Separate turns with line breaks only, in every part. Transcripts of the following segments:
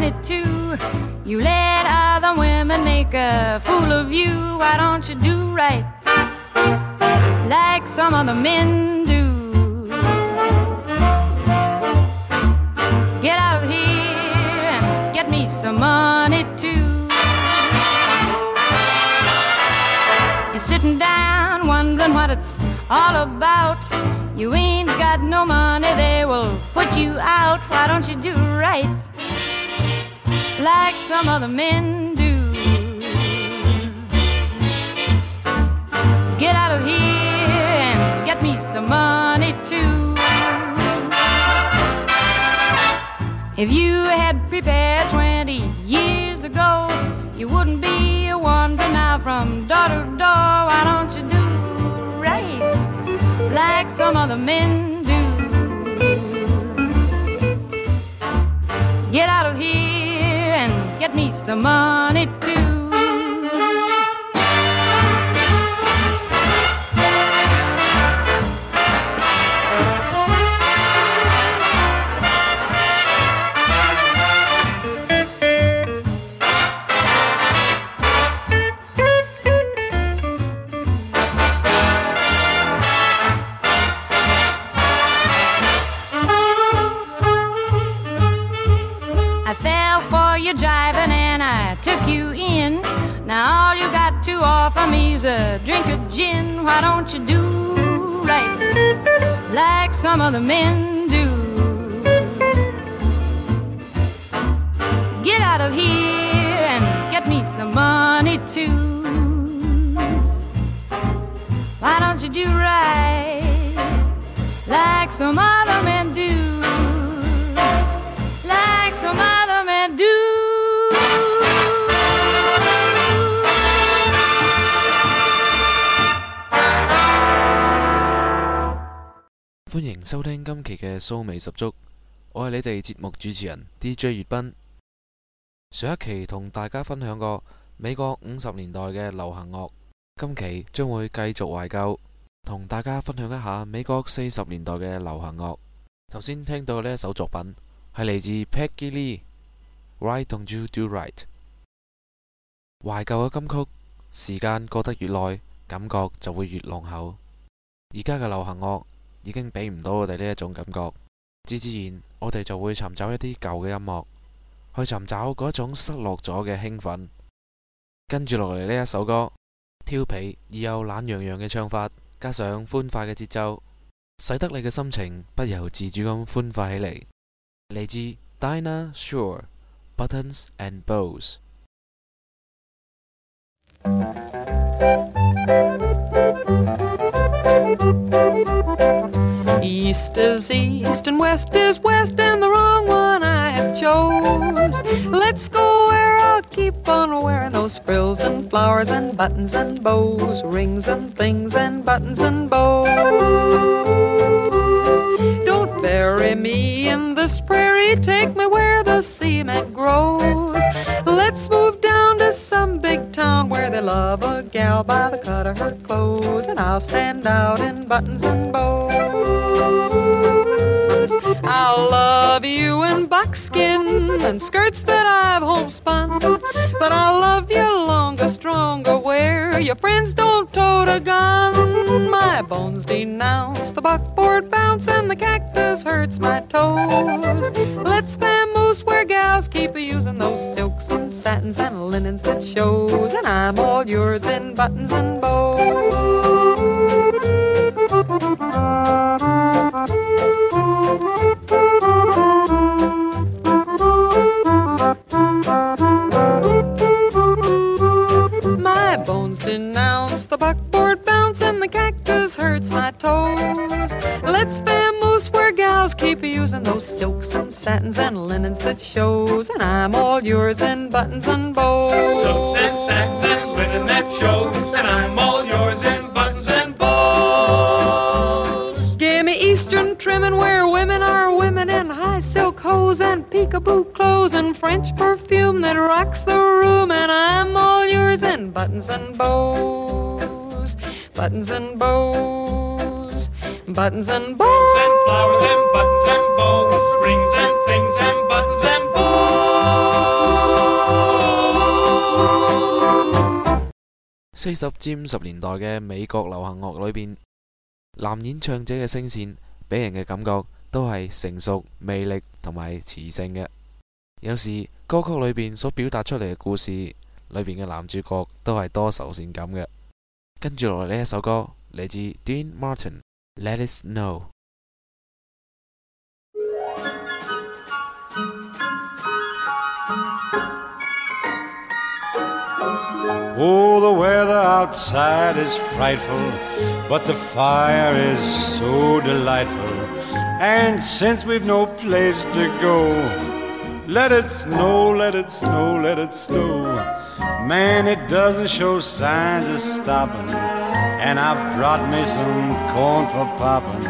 money too. You let other women make a fool of you. Why don't you do right like some other men do? Get out of here and get me some money too. You're sitting down wondering what it's all about. You ain't got no money, they will put you out. Why don't you do right like some other men do? Get out of here and get me some money too. If you had prepared 20 years ago, you wouldn't be a wandering now from door to door. Why don't you do right like some other men do? Get out of here get me some money Why don't you do right like some other men do? Like some other men do.
「歡迎收聽今期嘅蘇味十足，我係你哋節目主持人 DJ 粵斌。上一期同大家分享過美國五十年代嘅流行樂，今期將會繼續懷舊，同大家分享一下美國四十年代嘅流行樂。頭先聽到呢一首作品係嚟自 Peggy Lee，Why Don't You Do Right？懷舊嘅金曲，時間過得越耐，感覺就會越濃厚。而家嘅流行樂已經俾唔到我哋呢一種感覺，自自然我哋就會尋找一啲舊嘅音樂，去尋找嗰一種失落咗嘅興奮。跟住落嚟呢一首歌，调皮而又懶洋洋嘅唱法，加上欢快嘅节奏，使得你嘅心情不由自主咁欢快起嚟。嚟自 Dinah Shore Buttons and Bows。
East is east and west is west and the wrong one I have chose. Let's go keep on wearing those frills and flowers and buttons and bows, rings and things and buttons and bows. Don't bury me in this prairie, take me where the cement grows. Let's move down to some big town where they love a gal by the cut of her clothes, and I'll stand out in buttons and bows. I'll love you in buckskin and skirts that I've homespun, but I'll love you longer, stronger where your friends don't tote a gun. My bones denounce the buckboard bounce and the cactus hurts my toes. Let's vamoose where gals keep using those silks and satins and linens that shows, and I'm all yours in buttons and bows. Hurts my toes. Let's vamoose where gals keep using those silks and satins and linens that shows, and I'm all yours in buttons and bows.
Silks and satins and linen that shows, and I'm all yours in buttons and bows.
Give me Eastern trimming where women are women in high silk hose and peekaboo clothes and French perfume that rocks the room, and I'm all yours in buttons and bows,
四十至五十年代嘅美国流行乐里边男演唱者嘅声线俾人嘅感觉都系成熟魅力同埋磁性嘅。有时歌曲里边所表达出嚟嘅故事里边嘅男主角都系多愁善感嘅。跟住落嚟呢一首歌嚟自 Dean Martin，Let It
Snow。Oh, the weather outside is frightful, but the fire is so delightful. And since we've no place to go, let it snow, let it snow, let it snow. Man, it doesn't show signs of stopping. And I brought me some corn for popping.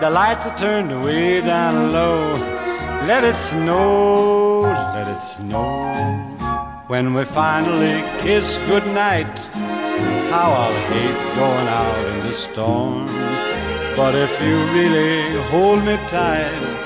The lights are turned way down low. Let it snow, let it snow. When we finally kiss goodnight, how I'll hate going out in the storm. But if you really hold me tight,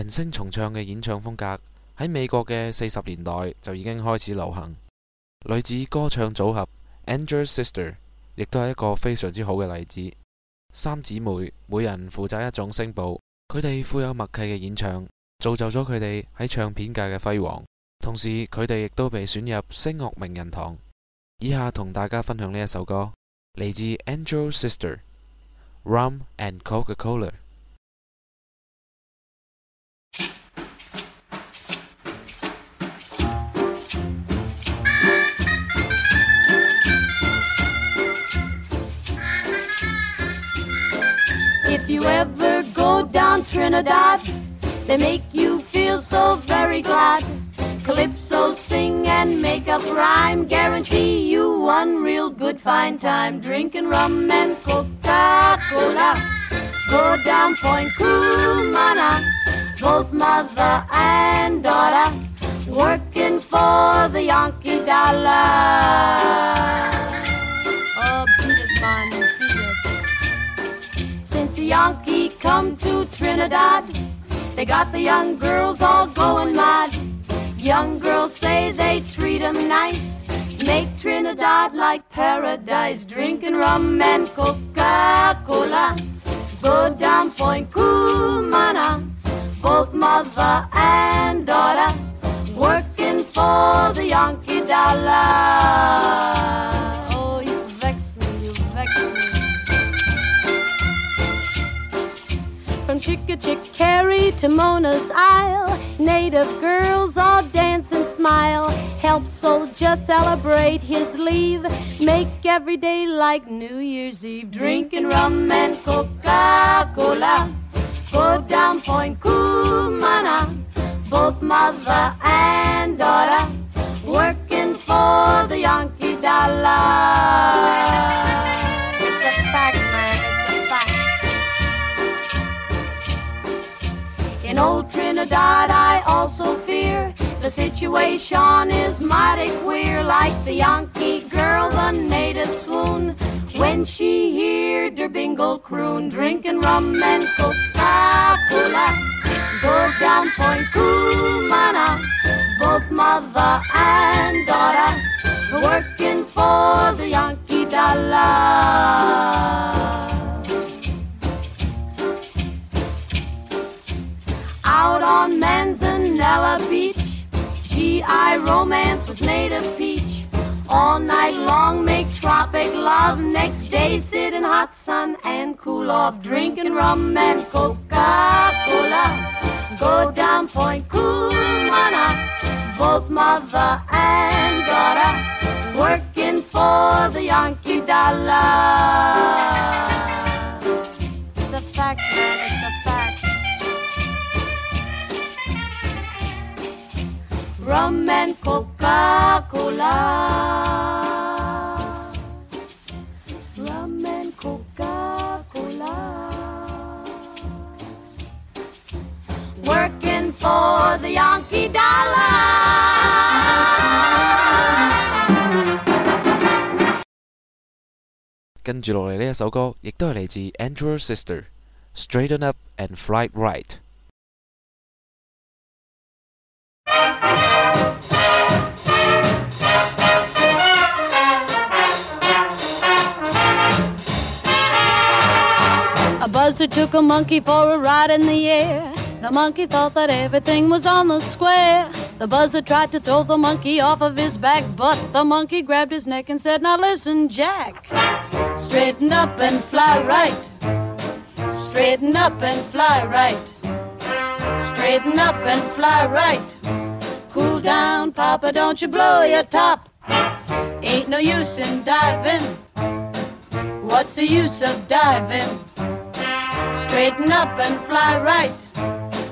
人聲重唱嘅演唱風格喺美國嘅四十年代就已經開始流行。女子歌唱組合 Andrew Sister 亦都係一個非常之好嘅例子。三姊妹每人負責一種聲部，佢哋富有默契嘅演唱，造就咗佢哋喺唱片界嘅輝煌。同時，佢哋亦都被選入聲樂名人堂。以下同大家分享呢一首歌，嚟自 Andrew Sister Rum and Coca-Cola。
You ever go down Trinidad, they make you feel so very glad. Calypso sing and make up rhyme, guarantee you one real good fine time. Drinking rum and Coca-Cola, go down Point Cumana, both mother and daughter, working for the Yankee dollar. Yankee come to Trinidad, they got the young girls all going mad. Young girls say they treat 'em nice, make Trinidad like paradise, drinking rum and Coca-Cola. Go down Point Cumana, both mother and daughter, working for the Yankee dollar. From Chickachickarry to Mona's Isle, native girls all dance and smile. Help soldier celebrate his leave. Make every day like New Year's Eve. Drinking rum and Coca-Cola. Go down Point Cumana. Both mother and daughter working for the Yankee dollar. Old Trinidad, I also fear the situation is mighty queer. Like the Yankee girl, the native swoon when she heard her bingle croon, drinking rum and Coca-Cola. Go down Point Cumana, both mother and daughter, working for the Yankee dollar. Manzanilla Beach. GI romance with native peach.
All night long make tropic love. Next day sit in hot sun and cool off. Drinking rum and Coca-Cola. Go down Point Cumana. Both mother and daughter working for the Yankee dollar. rum and Coca-Cola. Rum and Coca-Cola. Working for the Yankee dollar.
跟住落嚟呢一首歌，亦都系嚟自 Andrew Sister，《Straighten Up and Fly Right》。
Buzzard took a monkey for a ride in the air. The monkey thought that everything was on the square. The buzzard tried to throw the monkey off of his back, but the monkey grabbed his neck and said, Now listen, Jack. Straighten up and fly right. Straighten up and fly right. Straighten up and fly right. Cool down, Papa, don't you blow your top. Ain't no use in diving. What's the use of diving? Straighten up and fly right.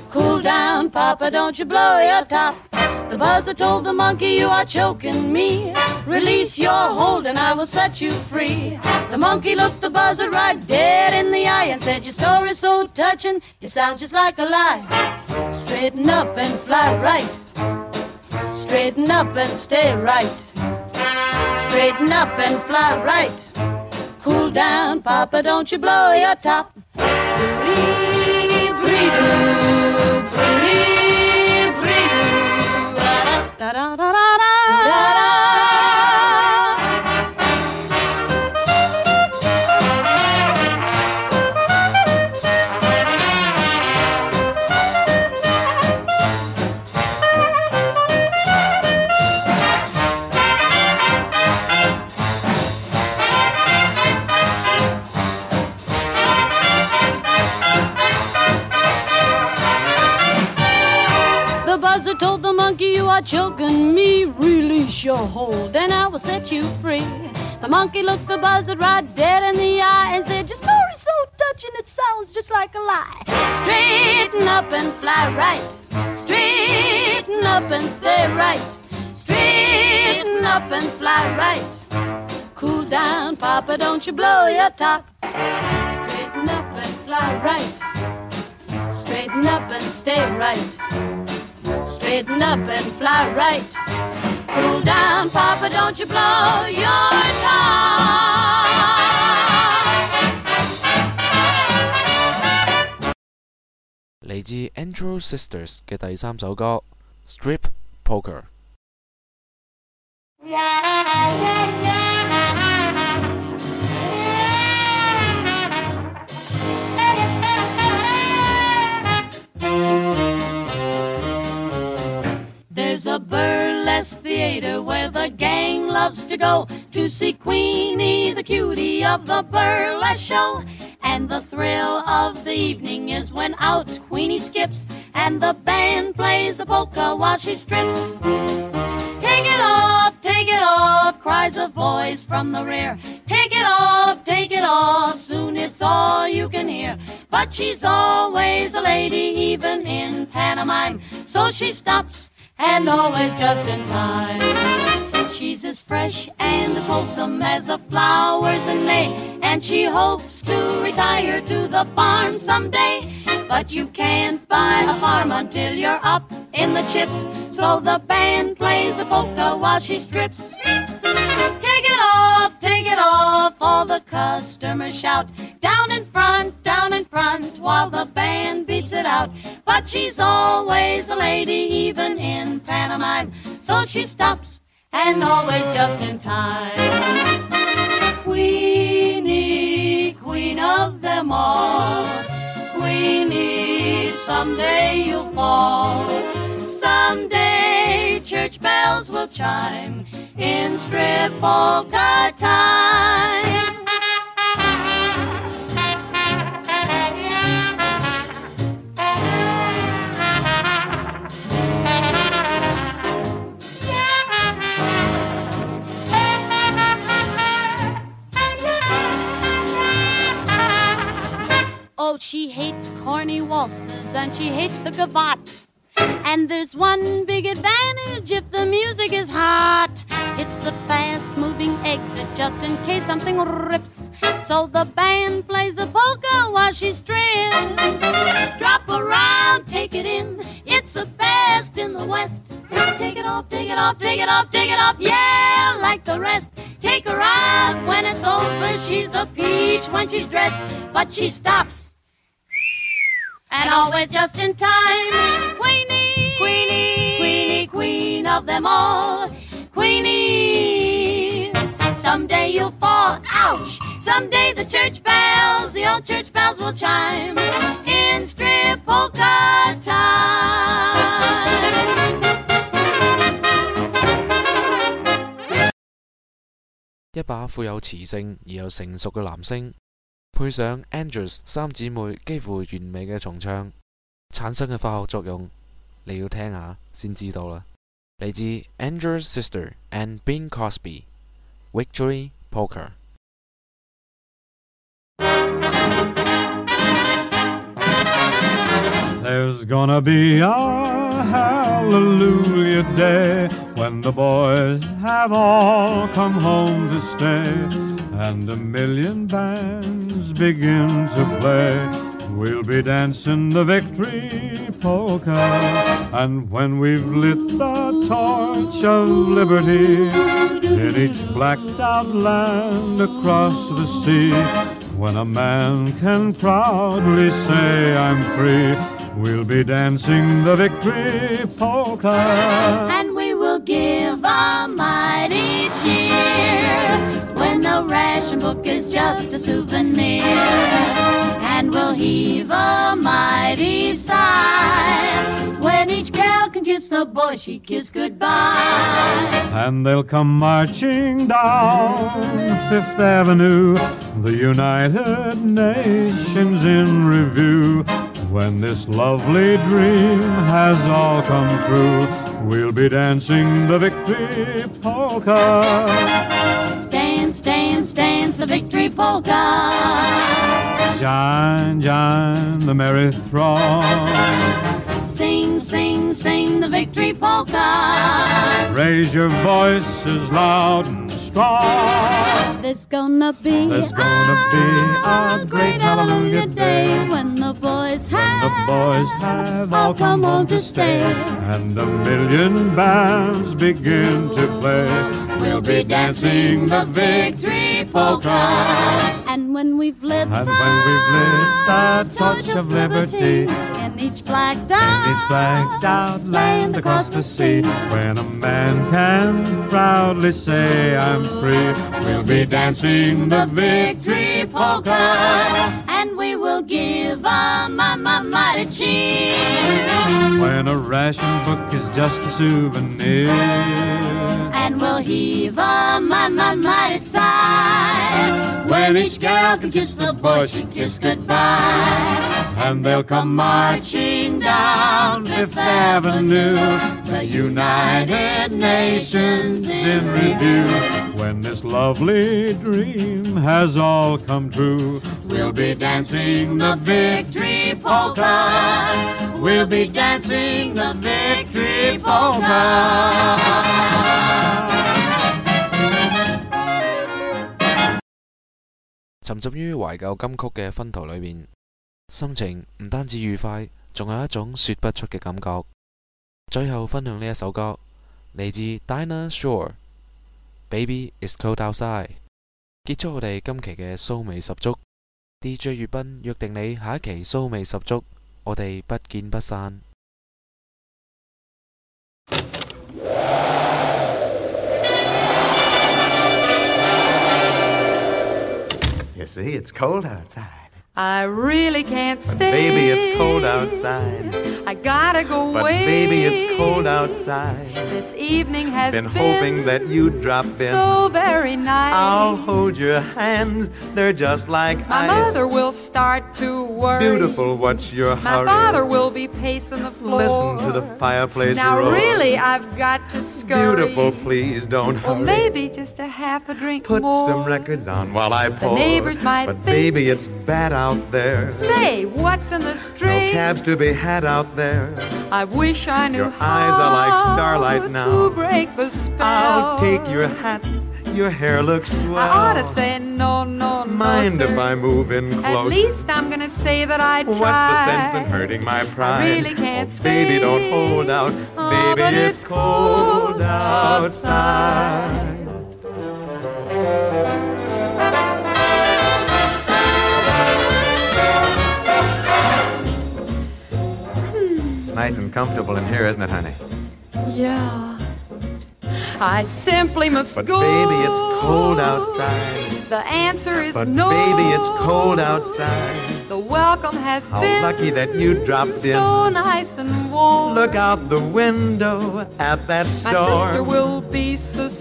Cool down, Papa, don't you blow your top. The buzzer told the monkey, You are choking me. Release your hold and I will set you free. The monkey looked the buzzer right dead in the eye and said, Your story's so touching, it sounds just like a lie. Straighten up and fly right. Straighten up and stay right. Straighten up and fly right. Down, Papa, don't you blow your top. Bree, bree, are choking me. Release your hold, and I will set you free. The monkey looked the buzzard right dead in the eye and said, Your story's so touching, it sounds just like a lie. Straighten up and fly right. Straighten up and stay right. Straighten up and fly right. Cool down, Papa, don't you blow your top. Straighten up and fly right. Straighten up and stay right. Straighten up and fly right. Cool down, Papa, don't you blow your time.
嚟自 Andrew Sisters 嘅第三首歌《Strip
Polka》。Where the gang loves to go to see Queenie, the cutie of the burlesque show. And the thrill of the evening is when out Queenie skips and the band plays a polka while she strips. Take it off, take it off, cries a voice from the rear. Take it off, take it off, soon it's all you can hear. But she's always a lady, even in pantomime. So she stops and always just in time. She's as fresh and as wholesome as the flowers in May, and she hopes to retire to the farm someday. But you can't buy a farm until you're up in the chips, so the band plays a polka while she strips. Off, all the customers shout. Down in front, down in front, while the band beats it out. But she's always a lady, even in pantomime. So she stops, and always just in time. Queenie, queen of them all. Queenie, someday you'll fall. Someday,
church bells will chime in strip polka time.
She hates corny waltzes and she hates the gavotte. And there's one big advantage if the music is hot. It's the fast moving exit just in case something rips. So the band plays the polka while she strips. Drop around, take it in. It's the best in the West. Take it off, take it off, take it off, take it off. Yeah, like the rest. Take her out when it's over. She's a peach when she's dressed, but she stops and always just in time. Queenie, Queenie, Queenie, Queen of them all. Queenie, someday you'll fall, ouch! Someday the church bells, the old church bells will chime in strip polka time.
一把富有磁性而又成熟嘅男声， 配上 Andrews 三姊妹幾乎完美嘅重唱，產生嘅化學作用，你要聽下先知道啦。嚟自 Andrews Sister and Bing Crosby Victory Polka。
There's gonna be a hallelujah day when the boys have all come home to stay and a million bands begin to play. We'll be dancing the victory polka, and when we've lit the torch of liberty in each blacked out land across the sea, when a man can proudly say, I'm free, we'll be dancing the victory polka.
and we will give a mighty cheer ration book is just a souvenir. And we'll heave a mighty sigh when each gal can kiss the boy she kissed goodbye.
And they'll come marching down Fifth Avenue, the United Nations in review. When this lovely dream has all come true, we'll be dancing the victory polka.
Dance the victory polka.
Join, join the merry throng.
Sing, sing, sing the victory polka.
Raise your voices loud and.
There's gonna be,
There's gonna be a great hallelujah day
when the boys
when
have
the boys have all come home to stay, and a million bands begin to play.
We'll be dancing the victory polka.
And when we've lit
And
the,
when we've lit the torch of liberty
in each blacked out,
Each blacked out land across the sea, when a man can proudly say, I'm free, we'll be dancing the victory polka.
And we will give a my, mighty cheer.
When a ration book is just a souvenir.
We'll my, my, mighty sigh. When each gal can kiss the boy she kissed goodbye.
And they'll come marching down Fifth Avenue. The United Nations in review. When this lovely dream has all come true,
We'll be dancing the victory polka. We'll be dancing the victory polka.
沉浸於懷舊金曲嘅薰陶裏面，心情唔單止愉快，仲有一種說不出嘅感覺。最後分享呢一首歌，嚟自 Dinah Shore，Baby is Cold Outside，結束我哋今期嘅騷味十足。DJ 月斌約定你下一期騷味十足，我哋不見不散。
You see, it's cold outside.
I really can't
But
stay.
baby, it's cold outside.
I gotta go
But
away.
baby, it's cold outside.
This evening has
Been hoping that you'd drop in.
so very nice.
I'll hold your hands, they're just like
My
ice.
mother will start to worry.
Beautiful, what's your
My
hurry?
father will be pacing the floor.
Listen to the fireplace
Now
roar.
really, I've got to scurry.
Beautiful, please don't
Well,
hurry.
maybe just a half a drink
Put
more.
some records on while I pour.
The neighbors might
But
think-
baby, it's bad out there.
Say, what's in the street?
No cabs to be had out there.
I wish I knew
Your eyes are like starlight now.
To break the spell.
I'll take your hat. Your hair looks swell.
I ought to say no, no, no,
Mind
sir.
if I move in closer?
At least I'm gonna say that I tried.
What's the sense in hurting my pride?
I really oh, can't
oh, baby, don't hold out.
Oh,
baby,
but
it's
it's
cold
cold
outside. It's nice and comfortable in here, isn't it, honey?
Yeah. I simply must
But
go.
baby, it's cold outside.
The answer is
But
no.
baby, it's cold outside.
The welcome has
How
been
lucky that you dropped in.
so nice and warm.
Look out the window at that
My sister will be suspicious.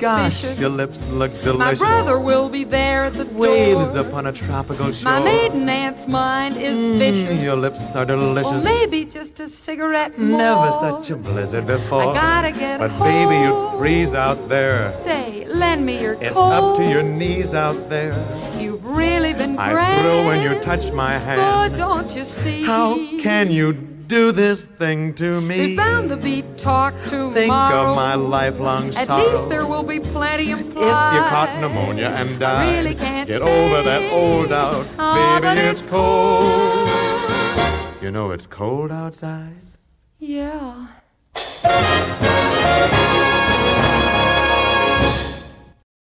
Gosh, your lips look delicious.
My brother will be there at the
Waves
door.
upon a tropical shore.
My maiden aunt's mind is
Mm,
vicious.
your lips are delicious.
Well, maybe just a cigarette more.
Never such a blizzard before.
I gotta get
But
home.
baby, you'd freeze out there.
Say, lend me your
It's
coat.
up to your knees out there.
You've really been
I
grand.
thrill when you touch my hand.
Oh, don't you see?
How can you do this thing to me?
There's bound to be talk tomorrow.
Think of my lifelong
At
sorrow.
least there will be plenty implied.
If you caught pneumonia and
I
died,
really can't
get
stay.
over that old doubt.
Oh, ah,
Baby,
but
it's
it's
cold. You know it's cold outside.
Yeah.